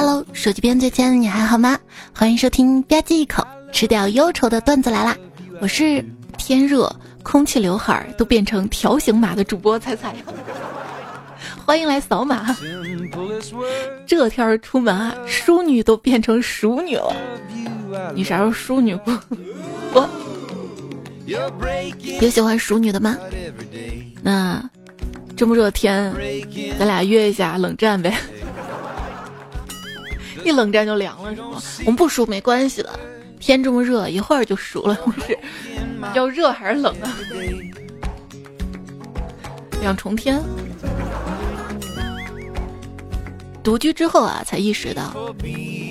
Hello，手机边最亲爱的你还好吗？欢迎收听吧唧一口吃掉忧愁的段子来啦！我是天热空气刘海都变成条形码的主播彩彩，欢迎来扫码。这天儿出门啊，淑女都变成熟女了。你啥时候淑女过？我有喜欢熟女的吗？那这么热天，咱俩约一下冷战呗。一冷战就凉了是吗？我们不熟没关系的，天这么热，一会儿就熟了。不是要热还是冷啊？两重天。独居之后啊，才意识到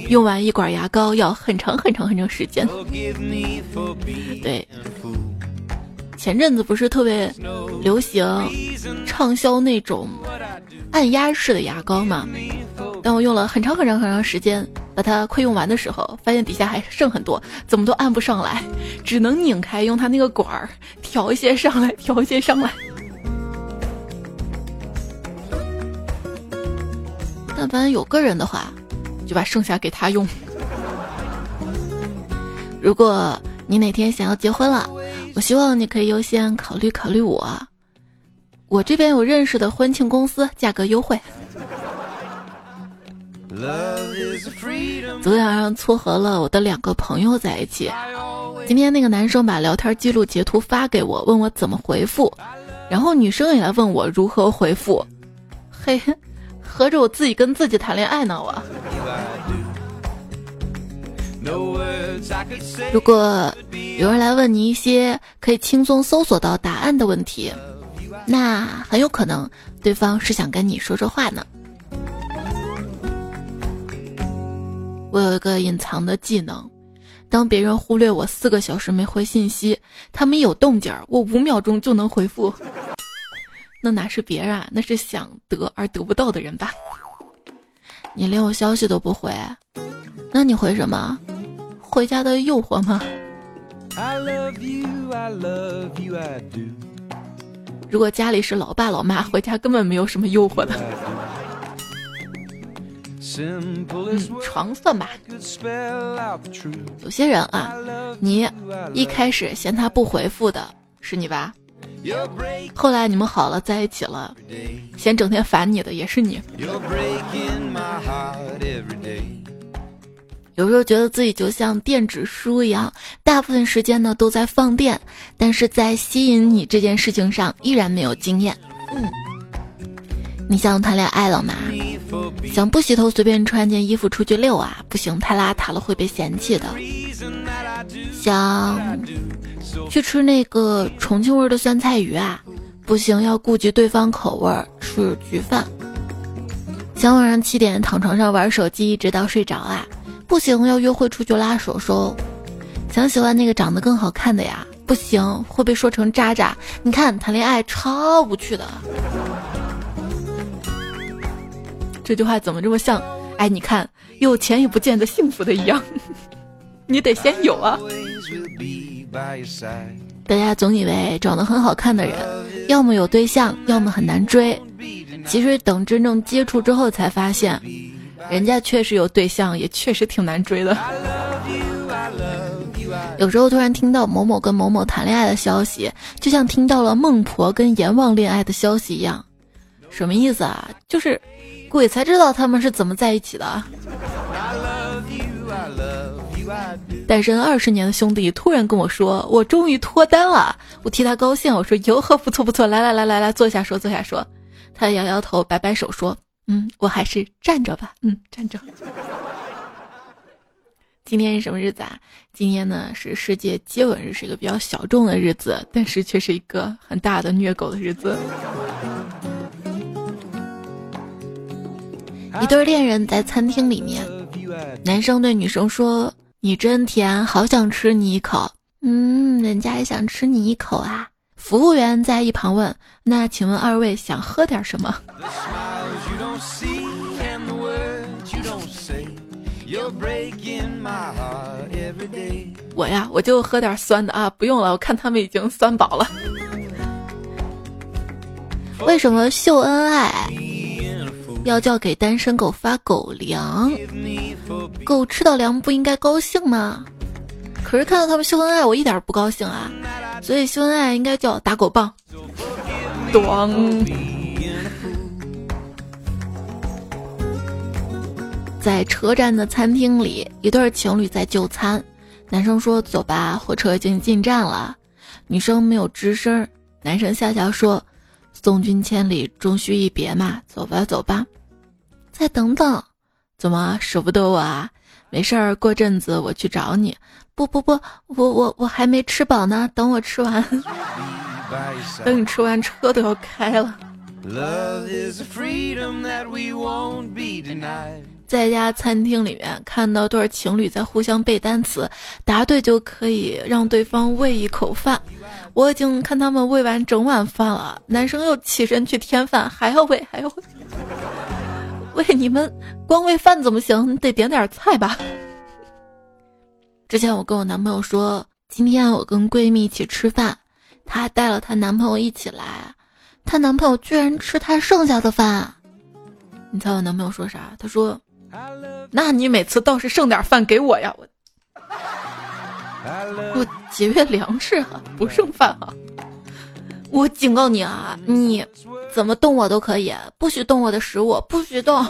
用完一管牙膏要很长很长很长时间。对，前阵子不是特别流行畅销那种按压式的牙膏吗？当我用了很长很长很长时间把它快用完的时候，发现底下还剩很多，怎么都按不上来，只能拧开用它那个管儿调一些上来，调一些上来。但凡有个人的话，就把剩下给他用。如果你哪天想要结婚了，我希望你可以优先考虑考虑我。我这边有认识的婚庆公司，价格优惠。昨天晚上撮合了我的两个朋友在一起，今天那个男生把聊天记录截图发给我，问我怎么回复，然后女生也来问我如何回复。嘿。合着我自己跟自己谈恋爱呢，我。如果有人来问你一些可以轻松搜索到答案的问题，那很有可能对方是想跟你说说话呢。我有一个隐藏的技能，当别人忽略我四个小时没回信息，他们有动静儿，我五秒钟就能回复。那哪是别人啊？那是想得而得不到的人吧？你连我消息都不回，那你回什么？回家的诱惑吗？如果家里是老爸老妈，回家根本没有什么诱惑的。嗯，床算吧。有些人啊，你一开始嫌他不回复的是你吧？后来你们好了，在一起了，嫌整天烦你的也是你。有时候觉得自己就像电子书一样，大部分时间呢都在放电，但是在吸引你这件事情上依然没有经验。嗯，你想谈恋爱了吗？想不洗头随便穿件衣服出去遛啊？不行，太邋遢了会被嫌弃的。想。去吃那个重庆味的酸菜鱼啊，不行，要顾及对方口味，吃焗饭。想晚上七点躺床上玩手机，一直到睡着啊，不行，要约会出去拉手手。想喜欢那个长得更好看的呀，不行，会被说成渣渣。你看谈恋爱超无趣的。这句话怎么这么像？哎，你看有钱也不见得幸福的一样，你得先有啊。大家总以为长得很好看的人，要么有对象，要么很难追。其实等真正接触之后，才发现，人家确实有对象，也确实挺难追的。有时候突然听到某某跟某某谈恋爱的消息，就像听到了孟婆跟阎王恋爱的消息一样。什么意思啊？就是鬼才知道他们是怎么在一起的。单身二十年的兄弟突然跟我说：“我终于脱单了。”我替他高兴，我说：“哟呵，不错不错，来来来来来，坐下说，坐下说。”他摇摇头，摆摆手说：“嗯，我还是站着吧。”嗯，站着。今天是什么日子啊？今天呢是世界接吻日，是一个比较小众的日子，但是却是一个很大的虐狗的日子。一对恋人在餐厅里面，男生对女生说。你真甜，好想吃你一口。嗯，人家也想吃你一口啊。服务员在一旁问：“那请问二位想喝点什么？”我呀，我就喝点酸的啊，不用了，我看他们已经酸饱了。为什么秀恩爱要叫给单身狗发狗粮，狗吃到粮不应该高兴吗？可是看到他们秀恩爱，我一点不高兴啊！所以秀恩爱应该叫打狗棒。咚！在车站的餐厅里，一对情侣在就餐。男生说：“走吧，火车已经进站了。”女生没有吱声。男生笑笑说：“送君千里，终须一别嘛，走吧，走吧。”再等等，怎么舍不得我啊？没事儿，过阵子我去找你。不不不，我我我还没吃饱呢，等我吃完，等你吃完车都要开了。在家餐厅里面看到对情侣在互相背单词，答对就可以让对方喂一口饭。我已经看他们喂完整碗饭了，男生又起身去添饭，还要喂，还要喂。喂你们光喂饭怎么行？你得点点菜吧。之前我跟我男朋友说，今天我跟闺蜜一起吃饭，她带了她男朋友一起来，她男朋友居然吃她剩下的饭。你猜我男朋友说啥？他说：“那你每次倒是剩点饭给我呀，我我节约粮食啊，不剩饭啊。”我警告你啊，你怎么动我都可以，不许动我的食物，不许动。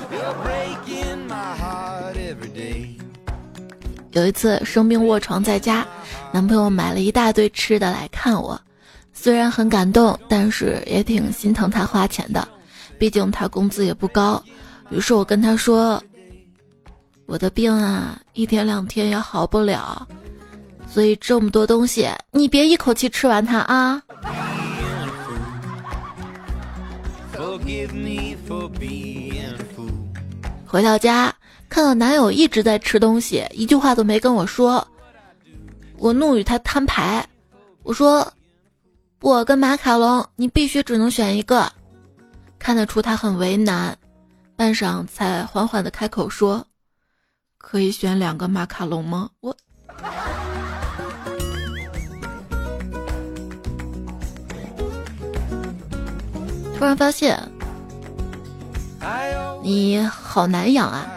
有一次生病卧床在家，男朋友买了一大堆吃的来看我，虽然很感动，但是也挺心疼他花钱的，毕竟他工资也不高。于是我跟他说：“我的病啊，一天两天也好不了，所以这么多东西，你别一口气吃完它啊。”回到家。看到男友一直在吃东西，一句话都没跟我说，我怒与他摊牌。我说：“我跟马卡龙，你必须只能选一个。”看得出他很为难，半晌才缓缓的开口说：“可以选两个马卡龙吗？”我突然发现。你好难养啊，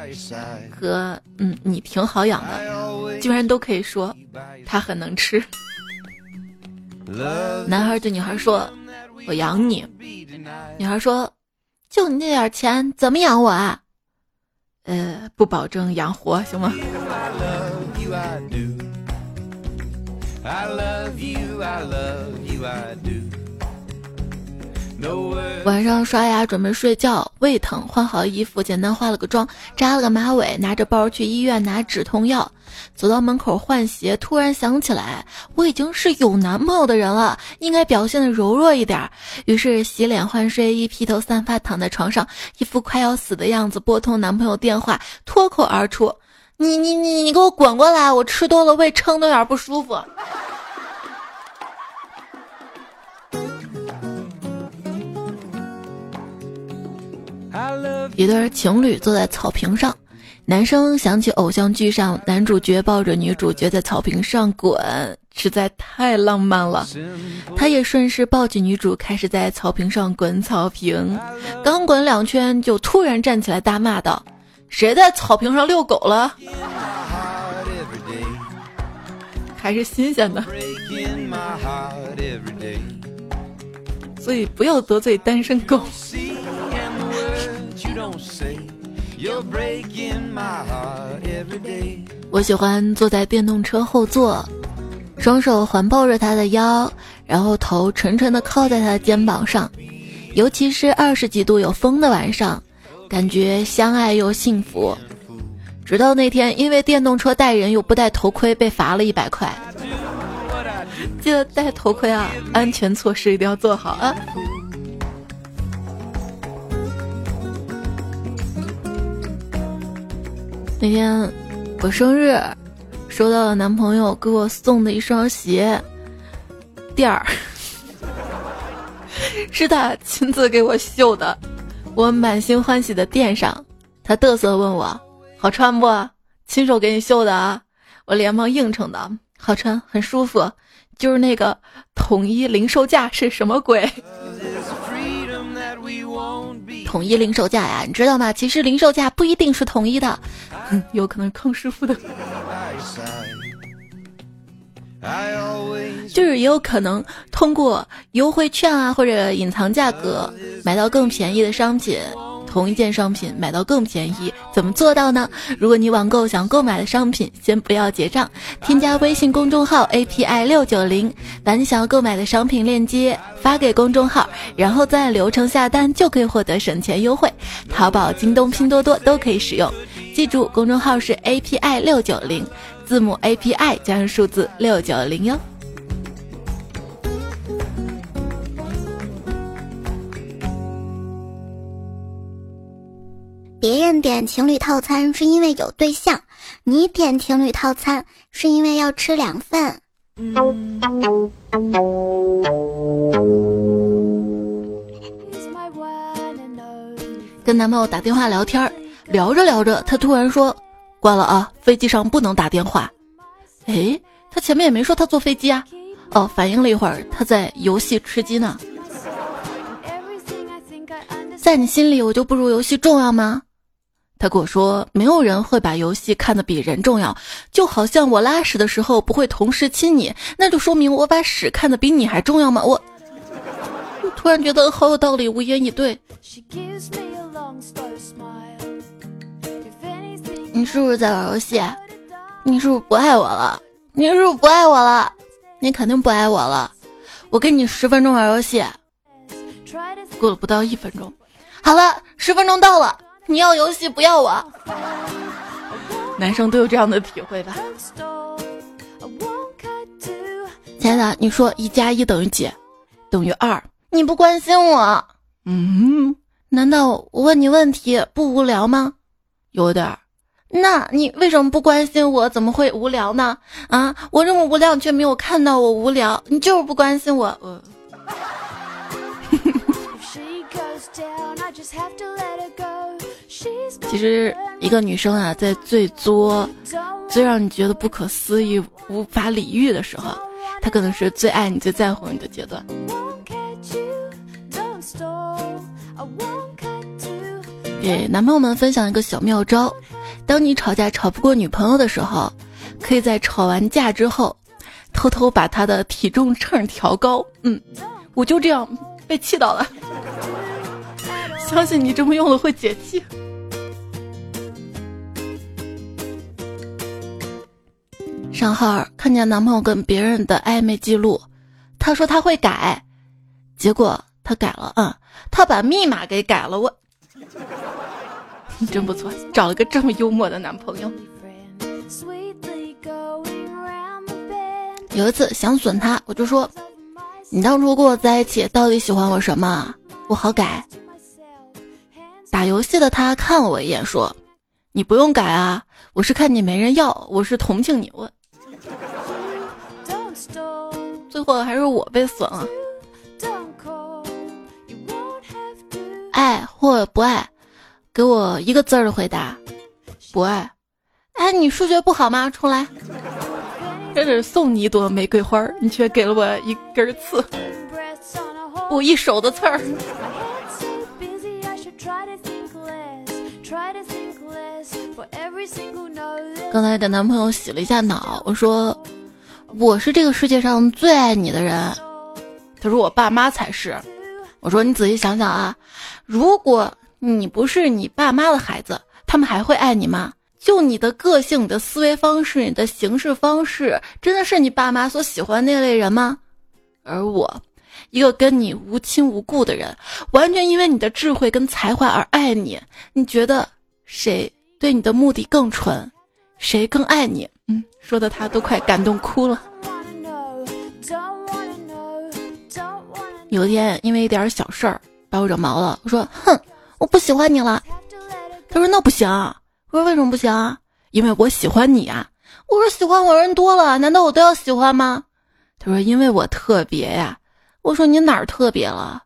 和嗯，你挺好养的，居然都可以说他很能吃。男孩对女孩说：“我养你。”女孩说：“就你那点钱，怎么养我啊？”呃，不保证养活，行吗？晚上刷牙准备睡觉，胃疼，换好衣服，简单化了个妆，扎了个马尾，拿着包去医院拿止痛药，走到门口换鞋，突然想起来我已经是有男朋友的人了，应该表现的柔弱一点。于是洗脸换睡衣，披头散发躺在床上，一副快要死的样子，拨通男朋友电话，脱口而出：“你你你你给我滚过来！我吃多了，胃撑的有点不舒服。”一对情侣坐在草坪上，男生想起偶像剧上男主角抱着女主角在草坪上滚，实在太浪漫了。他也顺势抱起女主，开始在草坪上滚草坪。刚滚两圈，就突然站起来大骂道：“谁在草坪上遛狗了？”还是新鲜的，所以不要得罪单身狗。我喜欢坐在电动车后座，双手环抱着他的腰，然后头沉沉的靠在他的肩膀上，尤其是二十几度有风的晚上，感觉相爱又幸福。直到那天，因为电动车带人又不戴头盔，被罚了一百块。记得戴头盔啊，安全措施一定要做好啊。那天我生日，收到了男朋友给我送的一双鞋，垫儿，是他亲自给我绣的，我满心欢喜的垫上。他嘚瑟问我好穿不？亲手给你绣的啊！我连忙应承的，好穿，很舒服，就是那个统一零售价是什么鬼？统一零售价呀，你知道吗？其实零售价不一定是统一的，有可能康师傅的，就是也有可能通过优惠券啊或者隐藏价格买到更便宜的商品。同一件商品买到更便宜，怎么做到呢？如果你网购想购买的商品，先不要结账，添加微信公众号 API 六九零，把你想要购买的商品链接发给公众号，然后再按流程下单，就可以获得省钱优惠。淘宝、京东、拼多多都可以使用。记住，公众号是 API 六九零，字母 API 加上数字六九零哟。别人点情侣套餐是因为有对象，你点情侣套餐是因为要吃两份。跟男朋友打电话聊天，聊着聊着，他突然说：“关了啊，飞机上不能打电话。”哎，他前面也没说他坐飞机啊。哦，反应了一会儿，他在游戏吃鸡呢。在你心里，我就不如游戏重要吗？他跟我说：“没有人会把游戏看得比人重要，就好像我拉屎的时候不会同时亲你，那就说明我把屎看得比你还重要吗？”我突然觉得好有道理，无言以对。你是不是在玩游戏？你是不是不爱我了？你是不是不爱我了？你肯定不爱我了。我给你十分钟玩游戏。过了不到一分钟，好了，十分钟到了。你要游戏不要我，男生都有这样的体会吧？亲爱的，你说一加一等于几？等于二。你不关心我，嗯？难道我问你问题不无聊吗？有点儿。那你为什么不关心我？怎么会无聊呢？啊，我这么无聊，你却没有看到我无聊，你就是不关心我。呃。其实，一个女生啊，在最作、最让你觉得不可思议、无法理喻的时候，她可能是最爱你、最在乎你的阶段。给男朋友们分享一个小妙招：当你吵架吵不过女朋友的时候，可以在吵完架之后，偷偷把她的体重秤调高。嗯，我就这样被气到了。相信你这么用了会解气。上号看见男朋友跟别人的暧昧记录，他说他会改，结果他改了，嗯，他把密码给改了。我，真不错，找了个这么幽默的男朋友。有一次想损他，我就说：“你当初跟我在一起，到底喜欢我什么？我好改。”打游戏的他看了我一眼，说：“你不用改啊，我是看你没人要，我是同情你。”我。最后还是我被损了。爱或不爱，给我一个字儿的回答。不爱。哎，你数学不好吗？重来。这是送你一朵玫瑰花，你却给了我一根刺。我一手的刺儿。刚才给男朋友洗了一下脑，我说。我是这个世界上最爱你的人，他说我爸妈才是。我说你仔细想想啊，如果你不是你爸妈的孩子，他们还会爱你吗？就你的个性、你的思维方式、你的行事方式，真的是你爸妈所喜欢那类人吗？而我，一个跟你无亲无故的人，完全因为你的智慧跟才华而爱你，你觉得谁对你的目的更纯？谁更爱你？嗯，说的他都快感动哭了。有一天，因为一点小事儿把我惹毛了，我说：“哼，我不喜欢你了。”他说：“那不行。”我说：“为什么不行？”因为我喜欢你啊。我说：“喜欢我人多了，难道我都要喜欢吗？”他说：“因为我特别呀。”我说：“你哪儿特别了？”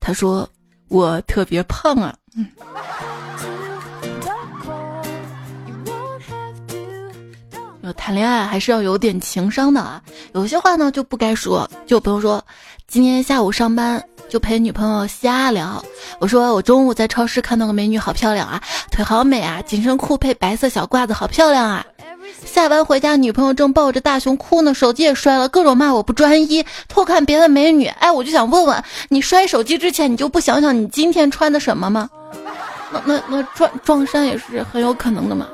他说：“我特别胖啊。”嗯。谈恋爱还是要有点情商的啊，有些话呢就不该说。就比如说，今天下午上班就陪女朋友瞎聊。我说我中午在超市看到个美女，好漂亮啊，腿好美啊，紧身裤配白色小褂子，好漂亮啊。下班回家，女朋友正抱着大熊哭呢，手机也摔了，各种骂我不专一，偷看别的美女。哎，我就想问问你，摔手机之前你就不想想你今天穿的什么吗？那那那撞撞衫也是很有可能的嘛。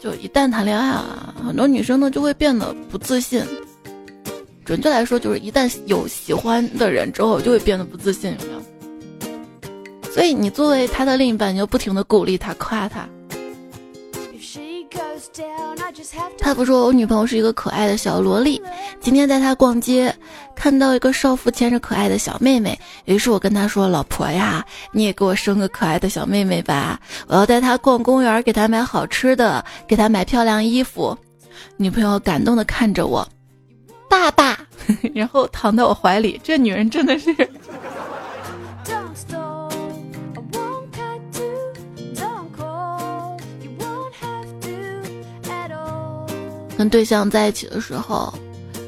就一旦谈恋爱啊，很多女生呢就会变得不自信。准确来说，就是一旦有喜欢的人之后，就会变得不自信，有没有？所以你作为他的另一半，你就不停的鼓励他、夸他。他不说我女朋友是一个可爱的小萝莉。今天带她逛街，看到一个少妇牵着可爱的小妹妹，于是我跟她说：“老婆呀，你也给我生个可爱的小妹妹吧！我要带她逛公园，给她买好吃的，给她买漂亮衣服。”女朋友感动的看着我，爸爸，然后躺在我怀里。这女人真的是。跟对象在一起的时候，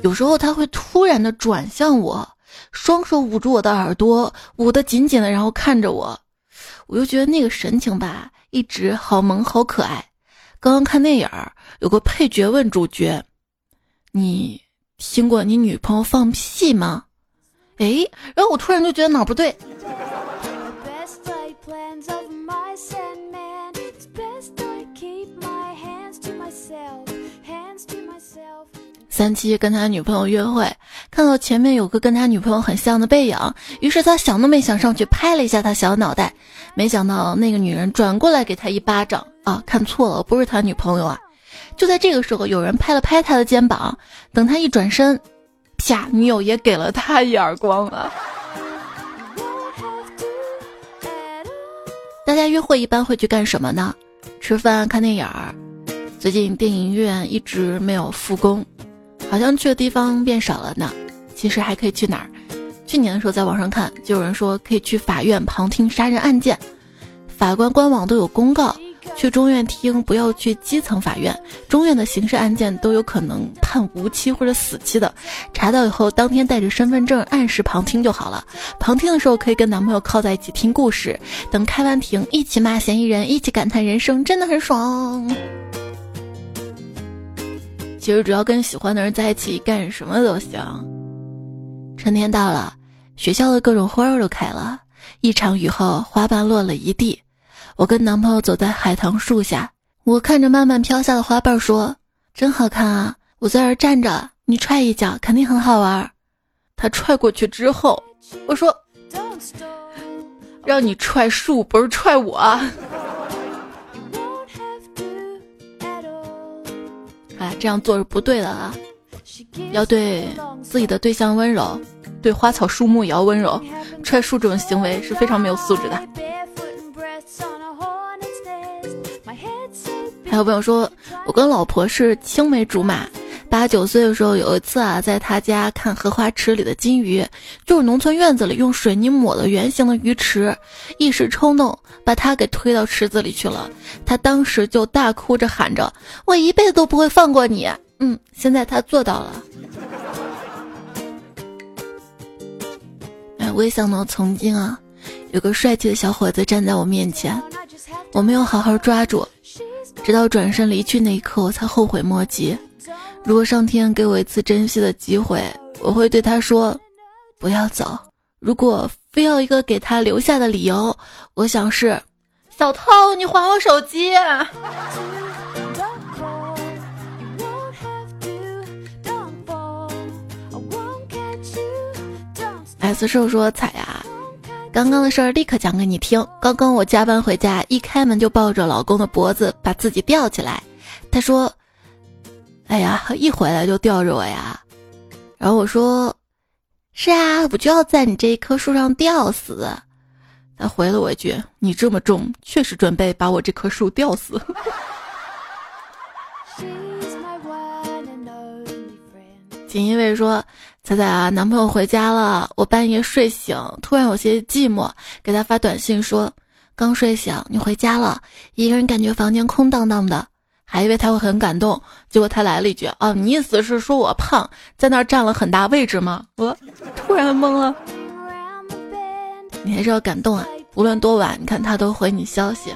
有时候他会突然的转向我，双手捂住我的耳朵，捂得紧紧的，然后看着我，我就觉得那个神情吧，一直好萌好可爱。刚刚看电影儿，有个配角问主角：“你听过你女朋友放屁吗？”哎，然后我突然就觉得哪不对。三七跟他女朋友约会，看到前面有个跟他女朋友很像的背影，于是他想都没想上去拍了一下他小脑袋，没想到那个女人转过来给他一巴掌啊，看错了，不是他女朋友啊！就在这个时候，有人拍了拍他的肩膀，等他一转身，啪，女友也给了他一耳光了。大家约会一般会去干什么呢？吃饭、看电影儿。最近电影院一直没有复工。好像去的地方变少了呢，其实还可以去哪儿？去年的时候在网上看，就有人说可以去法院旁听杀人案件，法官官网都有公告，去中院听，不要去基层法院，中院的刑事案件都有可能判无期或者死期的。查到以后，当天带着身份证按时旁听就好了。旁听的时候可以跟男朋友靠在一起听故事，等开完庭一起骂嫌疑人，一起感叹人生，真的很爽。其实只要跟喜欢的人在一起，干什么都行。春天到了，学校的各种花儿都开了。一场雨后，花瓣落了一地。我跟男朋友走在海棠树下，我看着慢慢飘下的花瓣说：“真好看啊！”我在这儿站着，你踹一脚，肯定很好玩。他踹过去之后，我说：“让你踹树，不是踹我。”哎，这样做是不对的啊！要对自己的对象温柔，对花草树木也要温柔。踹树这种行为是非常没有素质的。还有朋友说，我跟老婆是青梅竹马。八九岁的时候，有一次啊，在他家看荷花池里的金鱼，就是农村院子里用水泥抹的圆形的鱼池，一时冲动把他给推到池子里去了。他当时就大哭着喊着：“我一辈子都不会放过你。”嗯，现在他做到了。哎，我也想到曾经啊，有个帅气的小伙子站在我面前，我没有好好抓住，直到转身离去那一刻，我才后悔莫及。如果上天给我一次珍惜的机会，我会对他说：“不要走。”如果非要一个给他留下的理由，我想是：“小偷，你还我手机。” S 兽说：“彩呀，刚刚的事儿立刻讲给你听。刚刚我加班回家，一开门就抱着老公的脖子，把自己吊起来。他说。”哎呀，一回来就吊着我呀，然后我说：“是啊，我就要在你这一棵树上吊死。”他回了我一句：“你这么重，确实准备把我这棵树吊死。”锦衣卫说：“彩彩啊，男朋友回家了，我半夜睡醒，突然有些寂寞，给他发短信说：刚睡醒，你回家了，一个人感觉房间空荡荡的。”还以为他会很感动，结果他来了一句：“啊，你意思是说我胖，在那儿占了很大位置吗？”我突然懵了。你还是要感动啊！无论多晚，你看他都回你消息。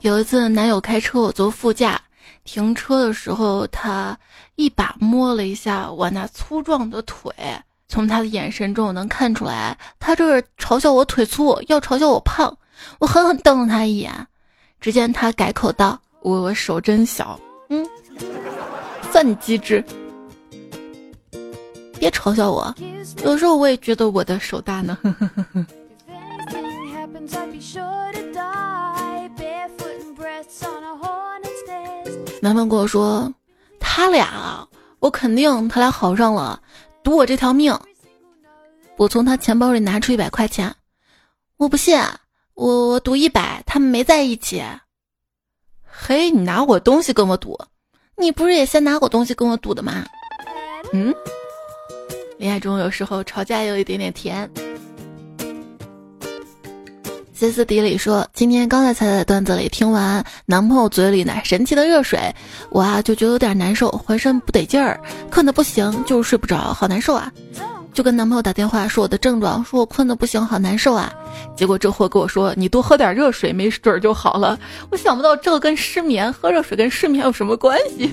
有一次，男友开车，我坐副驾，停车的时候，他一把摸了一下我那粗壮的腿，从他的眼神中我能看出来，他这是嘲笑我腿粗，要嘲笑我胖。我狠狠瞪了他一眼，只见他改口道：“我我手真小，嗯，算你机智。”别嘲笑我，有时候我也觉得我的手大呢。男朋友跟我说，他俩，我肯定他俩好上了，赌我这条命。我从他钱包里拿出一百块钱，我不信，我我赌一百，他们没在一起。嘿，你拿我东西跟我赌，你不是也先拿我东西跟我赌的吗？嗯。恋爱中有时候吵架有一点点甜。歇斯底里说：“今天刚才才在段子里听完男朋友嘴里那神奇的热水，我啊就觉得有点难受，浑身不得劲儿，困得不行，就是睡不着，好难受啊！就跟男朋友打电话说我的症状，说我困得不行，好难受啊！结果这货跟我说你多喝点热水，没准儿就好了。我想不到这个跟失眠喝热水跟失眠有什么关系，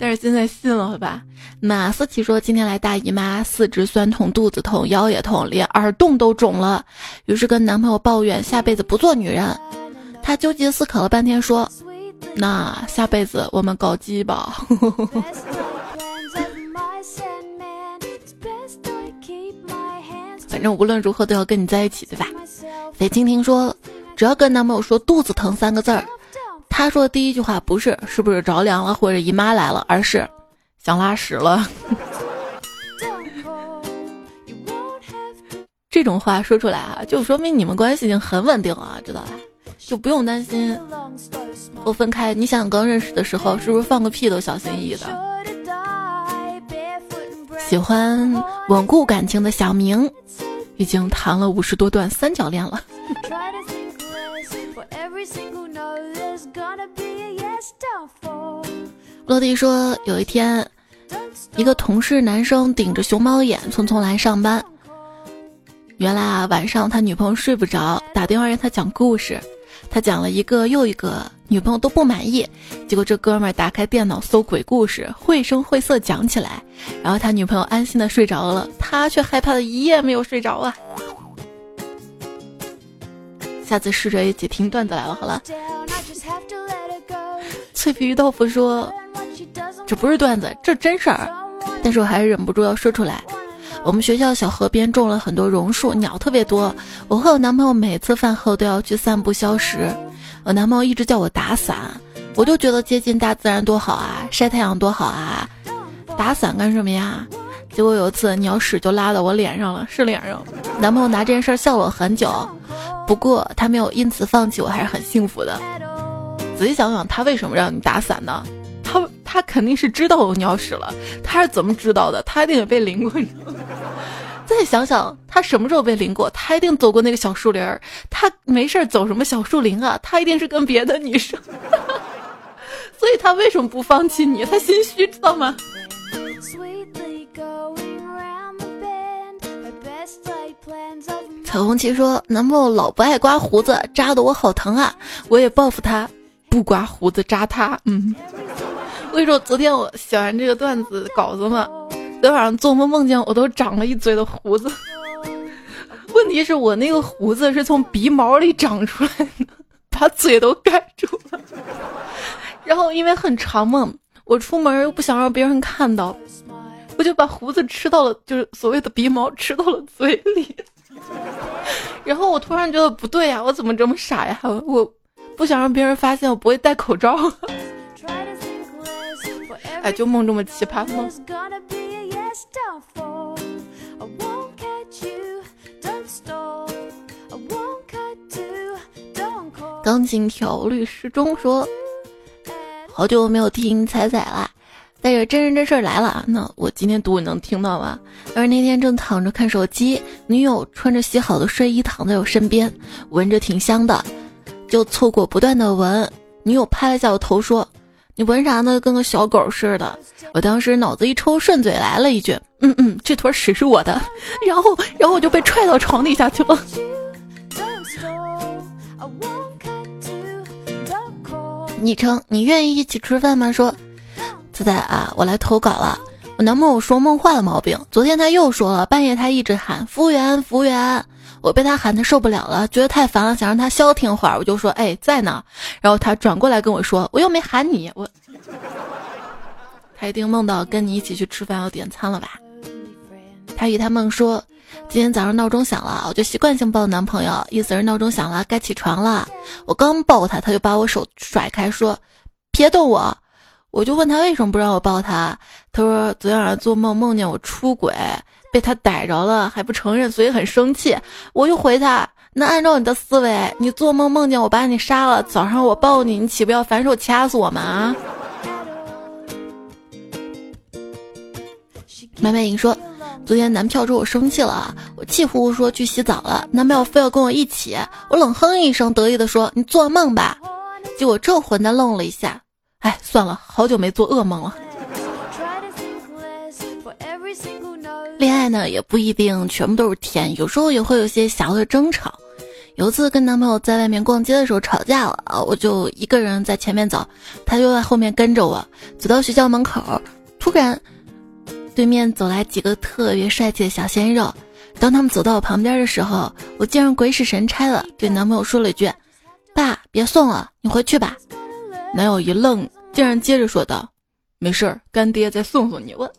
但是现在信了吧？”马思琪说：“今天来大姨妈，四肢酸痛，肚子痛，腰也痛，连耳洞都肿了。于是跟男朋友抱怨下辈子不做女人。她纠结思考了半天，说：‘那下辈子我们搞基吧。反正无论如何都要跟你在一起，对吧？’北蜻蜓说：‘只要跟男朋友说肚子疼三个字儿，他说的第一句话不是是不是着凉了或者姨妈来了，而是。’”想拉屎了，这种话说出来啊，就说明你们关系已经很稳定了，知道吧？就不用担心我分开。你想刚认识的时候，是不是放个屁都小心翼翼的？喜欢稳固感情的小明，已经谈了五十多段三角恋了。落地说，有一天，一个同事男生顶着熊猫眼匆匆来上班。原来啊，晚上他女朋友睡不着，打电话让他讲故事。他讲了一个又一个，女朋友都不满意。结果这哥们儿打开电脑搜鬼故事，绘声绘色讲起来。然后他女朋友安心的睡着了，他却害怕的一夜没有睡着啊。下次试着一起听段子来了，好了。脆皮鱼豆腐说。这不是段子，这真事儿，但是我还是忍不住要说出来。我们学校小河边种了很多榕树，鸟特别多。我和我男朋友每次饭后都要去散步消食。我男朋友一直叫我打伞，我就觉得接近大自然多好啊，晒太阳多好啊，打伞干什么呀？结果有一次鸟屎就拉到我脸上了，是脸上。男朋友拿这件事笑了我很久，不过他没有因此放弃，我还是很幸福的。仔细想想，他为什么让你打伞呢？他他肯定是知道我尿屎了，他是怎么知道的？他一定也被淋过。再想想，他什么时候被淋过？他一定走过那个小树林儿。他没事儿走什么小树林啊？他一定是跟别的女生。所以他为什么不放弃你？他心虚，知道吗？彩虹旗说：“男朋友老不爱刮胡子，扎的我好疼啊！我也报复他，不刮胡子扎他。”嗯。我跟你说，昨天我写完这个段子稿子嘛，昨天晚上做梦梦见我都长了一嘴的胡子。问题是我那个胡子是从鼻毛里长出来的，把嘴都盖住了。然后因为很长嘛，我出门又不想让别人看到，我就把胡子吃到了，就是所谓的鼻毛吃到了嘴里。然后我突然觉得不对呀，我怎么这么傻呀？我不想让别人发现我不会戴口罩。哎，就梦这么奇葩吗？钢琴调律师中说：“好久没有听彩彩了，但是真人真事儿来了啊。那我今天读你能听到吗？而那天正躺着看手机，女友穿着洗好的睡衣躺在我身边，闻着挺香的，就错过不断的闻。女友拍了下我头说。”你闻啥呢？跟个小狗似的。我当时脑子一抽，顺嘴来了一句：“嗯嗯，这坨屎是我的。然后，然后我就被踹到床底下去了。昵称你愿意一起吃饭吗？说，自在啊，我来投稿了。我男朋友说梦话的毛病，昨天他又说了，半夜他一直喊服务员，服务员。我被他喊的受不了了，觉得太烦了，想让他消停会儿，我就说，哎，在呢。然后他转过来跟我说，我又没喊你，我。他一定梦到跟你一起去吃饭要点餐了吧？他与他梦说。今天早上闹钟响了，我就习惯性抱男朋友，意思是闹钟响了，该起床了。我刚抱他，他就把我手甩开，说：“别动我。”我就问他为什么不让我抱他，他说昨天晚上做梦梦见我出轨，被他逮着了，还不承认，所以很生气。我就回他：“那按照你的思维，你做梦梦见我把你杀了，早上我抱你，你岂不要反手掐死我吗啊？”麦麦莹说。昨天男票说我生气了，我气呼呼说去洗澡了，男朋友非要跟我一起，我冷哼一声，得意的说你做梦吧。结果这混蛋愣了一下，哎，算了，好久没做噩梦了。恋爱呢也不一定全部都是甜，有时候也会有些小的争吵。有一次跟男朋友在外面逛街的时候吵架了，我就一个人在前面走，他就在后面跟着我，走到学校门口，突然。对面走来几个特别帅气的小鲜肉，当他们走到我旁边的时候，我竟然鬼使神差了，对男朋友说了一句：“爸，别送了，你回去吧。”男友一愣，竟然接着说道：“没事儿，干爹再送送你。”问。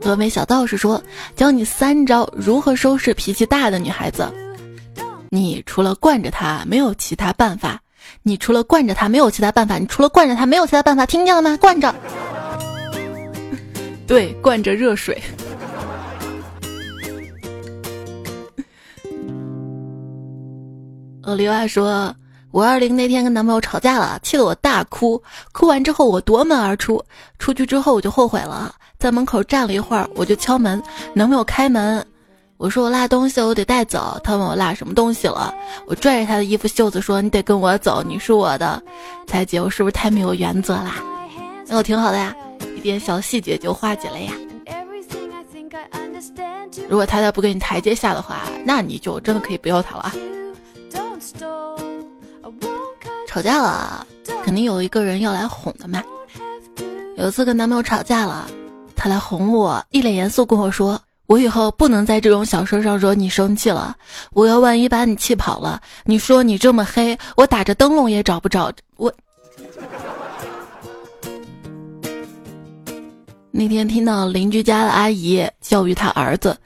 峨眉小道士说：“教你三招如何收拾脾气大的女孩子，你除了惯着她，没有其他办法。”你除了惯着她没有其他办法，你除了惯着她没有其他办法，听见了吗？惯着，对，惯着热水。呃，刘爱说，五二零那天跟男朋友吵架了，气得我大哭，哭完之后我夺门而出，出去之后我就后悔了，在门口站了一会儿，我就敲门，男朋友开门。我说我落东西，我得带走。他问我落什么东西了，我拽着他的衣服袖子说：“你得跟我走，你是我的。”彩姐，我是不是太没有原则啦？那我挺好的呀，一点小细节就化解了呀。如果他再不给你台阶下的话，那你就真的可以不要他了。吵架了，肯定有一个人要来哄的嘛。有一次跟男朋友吵架了，他来哄我，一脸严肃跟我说。我以后不能在这种小事上惹你生气了。我要万一把你气跑了，你说你这么黑，我打着灯笼也找不着我。那天听到邻居家的阿姨教育他儿子。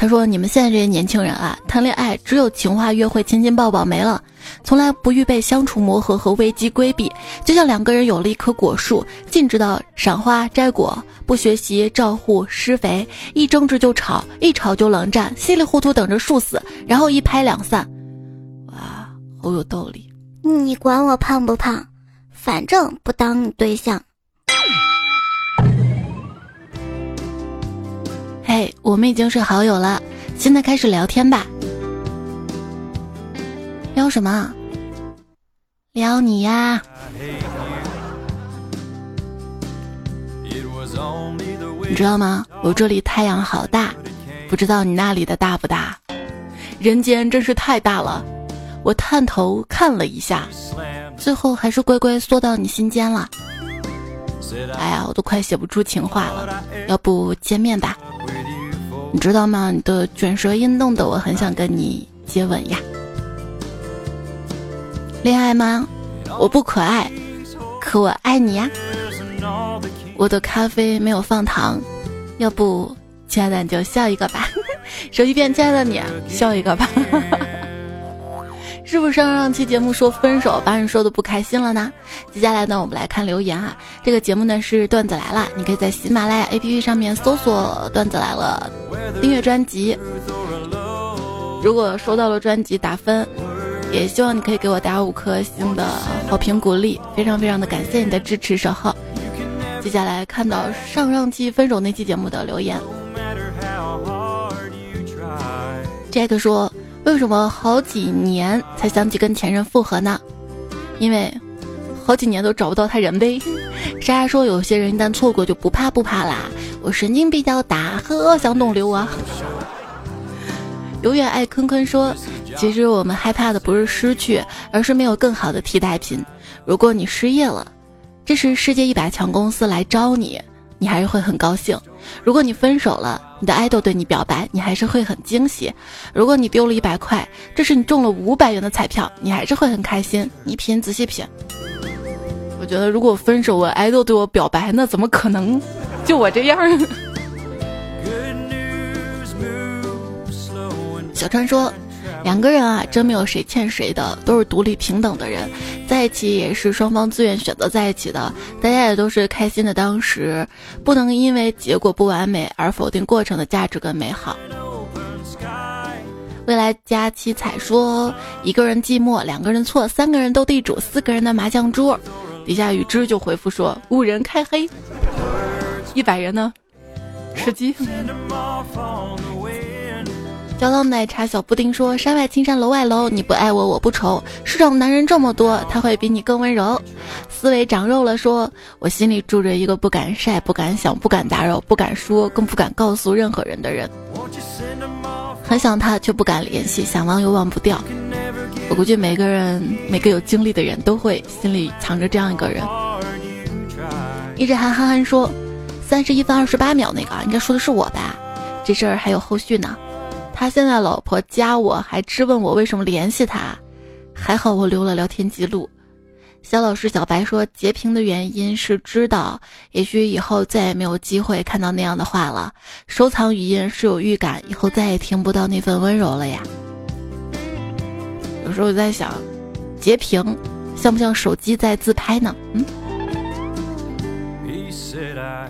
他说：“你们现在这些年轻人啊，谈恋爱只有情话、约会、亲亲抱抱没了，从来不预备相处磨合和危机规避。就像两个人有了一棵果树，尽知道赏花摘果，不学习照护施肥，一争执就吵，一吵就冷战，稀里糊涂等着树死，然后一拍两散。哇，好有道理！你管我胖不胖，反正不当你对象。”嘿，我们已经是好友了，现在开始聊天吧。聊什么？聊你呀。你知道吗？我这里太阳好大，不知道你那里的大不大？人间真是太大了。我探头看了一下，最后还是乖乖缩到你心间了。哎呀，我都快写不出情话了，要不见面吧？你知道吗？你的卷舌音弄得我很想跟你接吻呀。恋爱吗？我不可爱，可我爱你呀。我的咖啡没有放糖，要不，亲爱的你就笑一个吧。手机边，亲爱的你笑一个吧。是不是上上期节目说分手，把你说的不开心了呢？接下来呢，我们来看留言啊。这个节目呢是段子来了，你可以在喜马拉雅 APP 上面搜索“段子来了”，订阅专辑。如果收到了专辑打分，也希望你可以给我打五颗星的好评鼓励，非常非常的感谢你的支持守候。接下来看到上上期分手那期节目的留言，Jack 说。为什么好几年才想起跟前任复合呢？因为好几年都找不到他人呗。莎莎说，有些人一旦错过就不怕不怕啦。我神经比较大，呵，想懂流啊。永远爱坤坤说，其实我们害怕的不是失去，而是没有更好的替代品。如果你失业了，这时世界一百强公司来招你，你还是会很高兴；如果你分手了，你的爱豆对你表白，你还是会很惊喜；如果你丢了一百块，这是你中了五百元的彩票，你还是会很开心。你品，仔细品。我觉得，如果分手，我爱豆对我表白，那怎么可能？就我这样。小川说。两个人啊，真没有谁欠谁的，都是独立平等的人，在一起也是双方自愿选择在一起的，大家也都是开心的。当时不能因为结果不完美而否定过程的价值跟美好。未来佳期彩说，一个人寂寞，两个人错，三个人斗地主，四个人的麻将桌。底下雨之就回复说，五人开黑，一百人呢，吃鸡。焦糖奶茶小布丁说：“山外青山楼外楼，你不爱我我不愁。世上男人这么多，他会比你更温柔。”思维长肉了，说：“我心里住着一个不敢晒、不敢想、不敢打扰、不敢说、更不敢告诉任何人的人。很想他，却不敢联系，想忘又忘不掉。我估计每个人、每个有经历的人都会心里藏着这样一个人。”一直憨憨憨说：“三十一分二十八秒那个，应该说的是我吧？这事儿还有后续呢。”他现在老婆加我，还质问我为什么联系他，还好我留了聊天记录。小老师小白说截屏的原因是知道，也许以后再也没有机会看到那样的话了。收藏语音是有预感，以后再也听不到那份温柔了呀。有时候我在想，截屏像不像手机在自拍呢？嗯。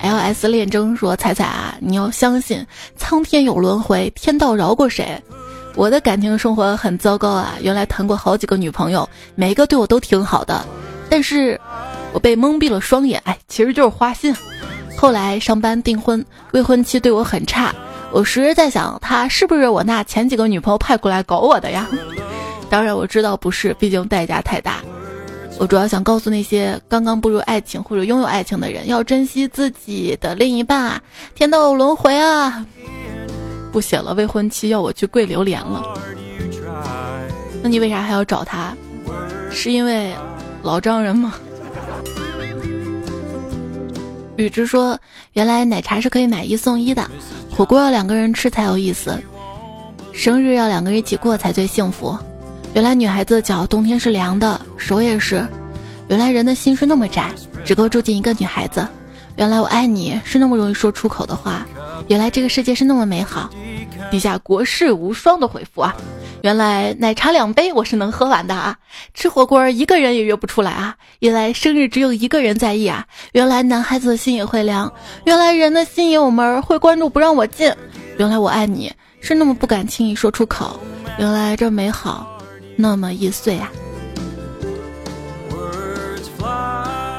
L S 恋征说：“彩彩啊，你要相信苍天有轮回，天道饶过谁。我的感情生活很糟糕啊，原来谈过好几个女朋友，每一个对我都挺好的，但是我被蒙蔽了双眼，哎，其实就是花心。后来上班订婚，未婚妻对我很差，我时时在想，他是不是我那前几个女朋友派过来搞我的呀？当然我知道不是，毕竟代价太大。”我主要想告诉那些刚刚步入爱情或者拥有爱情的人，要珍惜自己的另一半啊！天道轮回啊！不写了，未婚妻要我去跪榴莲了。那你为啥还要找他？是因为老丈人吗？雨之说，原来奶茶是可以买一送一的，火锅要两个人吃才有意思，生日要两个人一起过才最幸福。原来女孩子的脚冬天是凉的，手也是。原来人的心是那么窄，只够住进一个女孩子。原来我爱你是那么容易说出口的话。原来这个世界是那么美好。底下国士无双的回复啊！原来奶茶两杯我是能喝完的啊！吃火锅一个人也约不出来啊！原来生日只有一个人在意啊！原来男孩子的心也会凉。原来人的心也有门，会关注不让我进。原来我爱你是那么不敢轻易说出口。原来这美好。那么易碎啊！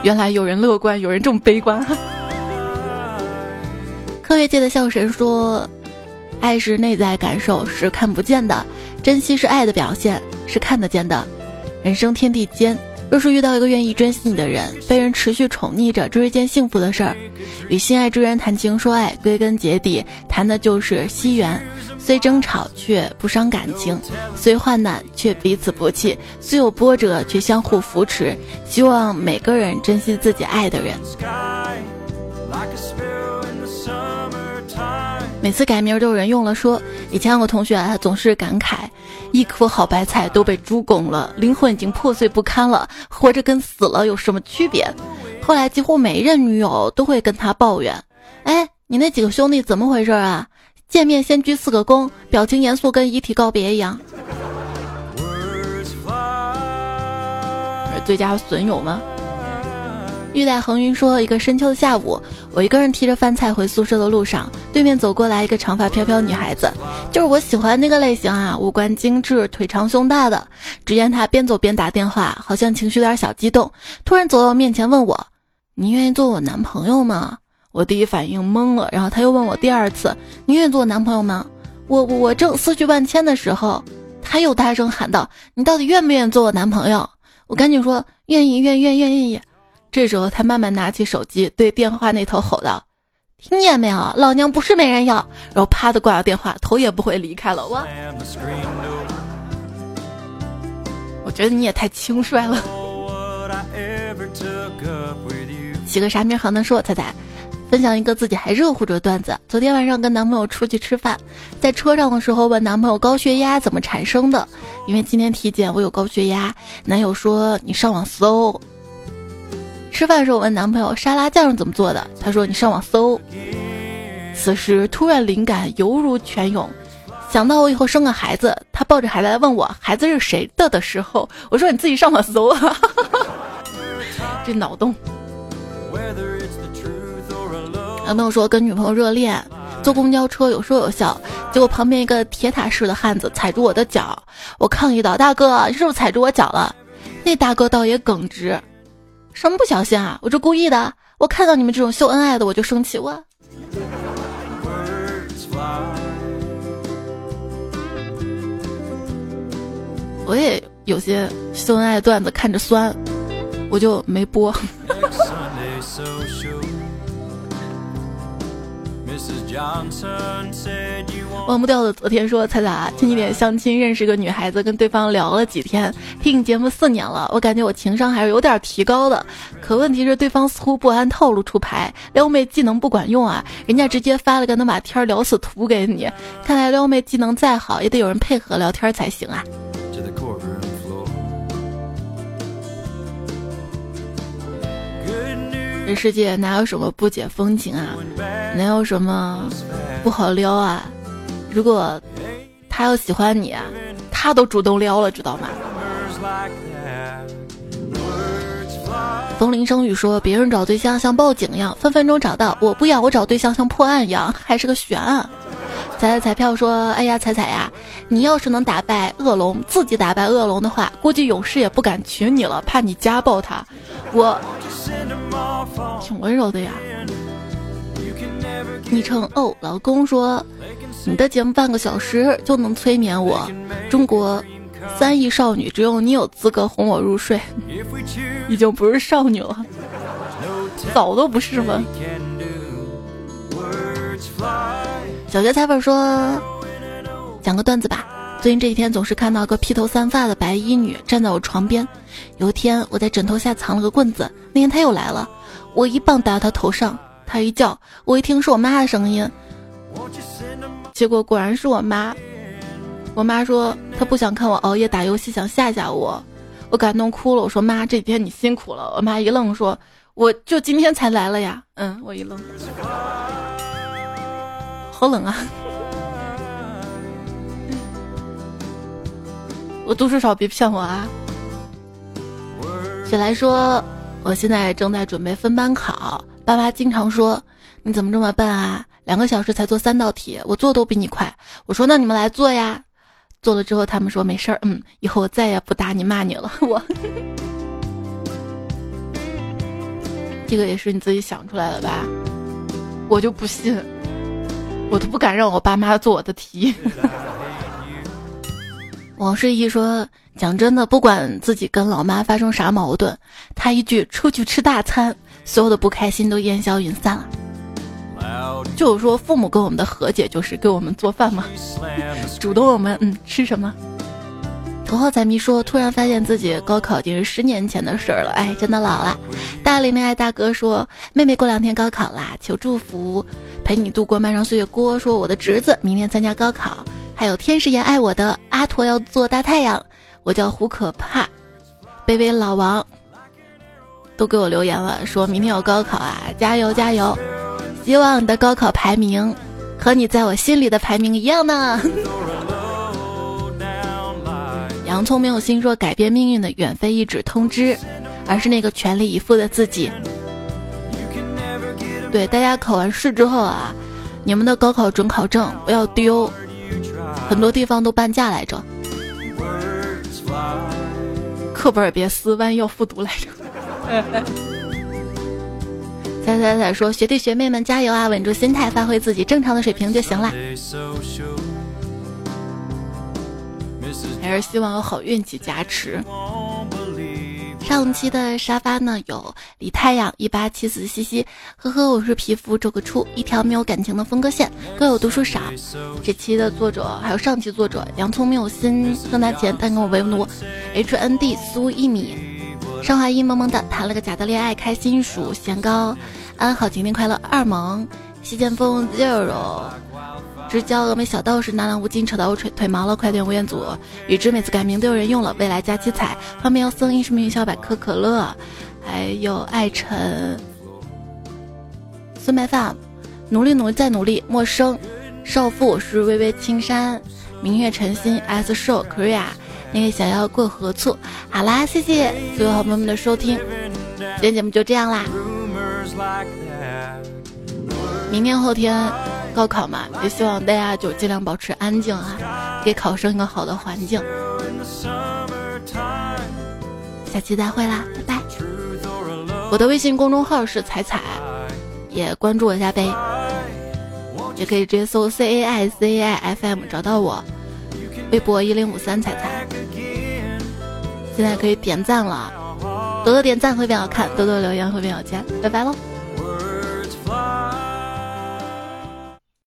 原来有人乐观，有人这么悲观。科学界的笑神说：“爱是内在感受，是看不见的；珍惜是爱的表现，是看得见的。人生天地间，若是遇到一个愿意珍惜你的人，被人持续宠溺着，这是一件幸福的事儿。与心爱之人谈情说爱，归根结底谈的就是惜缘。”虽争吵却不伤感情，虽患难却彼此不弃，虽有波折却相互扶持。希望每个人珍惜自己爱的人。每次改名都有人用了，说以前有个同学，他总是感慨，一颗好白菜都被猪拱了，灵魂已经破碎不堪了，活着跟死了有什么区别？后来几乎每一任女友都会跟他抱怨，哎，你那几个兄弟怎么回事啊？见面先鞠四个躬，表情严肃，跟遗体告别一样。最佳损友吗？玉带横云说：一个深秋的下午，我一个人提着饭菜回宿舍的路上，对面走过来一个长发飘飘女孩子，就是我喜欢那个类型啊，五官精致，腿长胸大的。只见她边走边打电话，好像情绪有点小激动，突然走到我面前问我：“你愿意做我男朋友吗？”我第一反应懵了，然后他又问我第二次：“你愿意做我男朋友吗？”我我我正思绪万千的时候，他又大声喊道：“你到底愿不愿意做我男朋友？”我赶紧说愿意，愿愿愿意。这时候他慢慢拿起手机，对电话那头吼道：“听见没有？老娘不是没人要。”然后啪的挂了电话，头也不回离开了。我，我觉得你也太轻率了。起个啥名好呢？说彩彩。分享一个自己还热乎着的段子。昨天晚上跟男朋友出去吃饭，在车上的时候问男朋友高血压怎么产生的，因为今天体检我有高血压。男友说你上网搜。吃饭时候问男朋友沙拉酱是怎么做的，他说你上网搜。此时突然灵感犹如泉涌，想到我以后生个孩子，他抱着孩子来问我孩子是谁的的时候，我说你自己上网搜啊。这脑洞。男朋友说跟女朋友热恋，坐公交车有说有笑，结果旁边一个铁塔式的汉子踩住我的脚，我抗议道：“大哥，你是不是踩住我脚了？”那大哥倒也耿直：“什么不小心啊？我这故意的。我看到你们这种秀恩爱的，我就生气。”我，我也有些秀恩爱段子看着酸，我就没播。忘不掉的昨天说，彩彩，前几天相亲认识个女孩子，跟对方聊了几天，听你节目四年了，我感觉我情商还是有点提高的。可问题是，对方似乎不按套路出牌，撩妹技能不管用啊，人家直接发了个能把天聊死图给你。看来撩妹技能再好，也得有人配合聊天才行啊。这世界哪有什么不解风情啊？哪有什么不好撩啊？如果他要喜欢你，他都主动撩了，知道吗？风铃声雨说：“别人找对象像报警一样，分分钟找到；我不要，我找对象像破案一样，还是个悬案。”彩彩彩票说：“哎呀，彩彩呀，你要是能打败恶龙，自己打败恶龙的话，估计勇士也不敢娶你了，怕你家暴他。”我。挺温柔的呀。昵称哦，老公说你的节目半个小时就能催眠我。中国三亿少女，只有你有资格哄我入睡。已经不是少女了，早都不是了。小学彩粉说，讲个段子吧。最近这几天总是看到个披头散发的白衣女站在我床边。有一天我在枕头下藏了个棍子，那天她又来了，我一棒打到她头上，她一叫，我一听是我妈的声音，结果果然是我妈。我妈说她不想看我熬夜打游戏，想吓吓我，我感动哭了。我说妈，这几天你辛苦了。我妈一愣说，我就今天才来了呀。嗯，我一愣，好冷啊。我读书少，别骗我啊！雪来说，我现在正在准备分班考，爸妈经常说你怎么这么笨啊？两个小时才做三道题，我做都比你快。我说那你们来做呀，做了之后他们说没事儿，嗯，以后我再也不打你骂你了。我，这个也是你自己想出来的吧？我就不信，我都不敢让我爸妈做我的题。王世一说：“讲真的，不管自己跟老妈发生啥矛盾，他一句出去吃大餐，所有的不开心都烟消云散了。就是说，父母跟我们的和解就是给我们做饭嘛，主动我们嗯吃什么。”头号彩迷说：“突然发现自己高考已经是十年前的事儿了，哎，真的老了。”大龄恋爱大哥说：“妹妹过两天高考啦，求祝福，陪你度过漫长岁月。”郭说：“我的侄子明天参加高考。”还有天使也爱我的阿驼要做大太阳，我叫胡可怕，卑微老王都给我留言了，说明天有高考啊，加油加油！希望你的高考排名和你在我心里的排名一样呢。洋葱没有心说改变命运的远非一纸通知，而是那个全力以赴的自己。对大家考完试之后啊，你们的高考准考证不要丢。很多地方都半价来着，课本也别撕，万一要复读来着。彩彩彩说：“学弟学妹们加油啊，稳住心态，发挥自己正常的水平就行了。”还是希望有好运气加持。上期的沙发呢有李太阳一八七四西西，呵呵，我是皮肤皱个出一条没有感情的分割线，各有读书少。这期的作者还有上期作者洋葱没有心，喝拿钱但跟我为奴，H N D 苏一米，上海一萌萌的谈了个假的恋爱，开心鼠咸糕，安好今天快乐二萌，西剑锋 zero。直教峨眉小道士，南兰无尽，扯到我腿腿毛了。快点，吴彦祖，宇智每次改名都有人用了。未来加七彩，方便要送，一是名小百科可乐，还有爱晨，孙白发，努力努力再努力。陌生少妇是微微青山，明月晨星 S show Korea，那个想要过河醋。好啦，谢谢所有好朋友们的收听，今天节目就这样啦。明天后天。高考嘛，也希望大家就尽量保持安静啊，给考生一个好的环境。下期再会啦，拜拜！我的微信公众号是彩彩，也关注我一下呗。也可以直接搜 C A I C A I F M 找到我。微博一零五三彩彩。现在可以点赞了，多多点赞会变好看，多多留言会变好见。拜拜喽！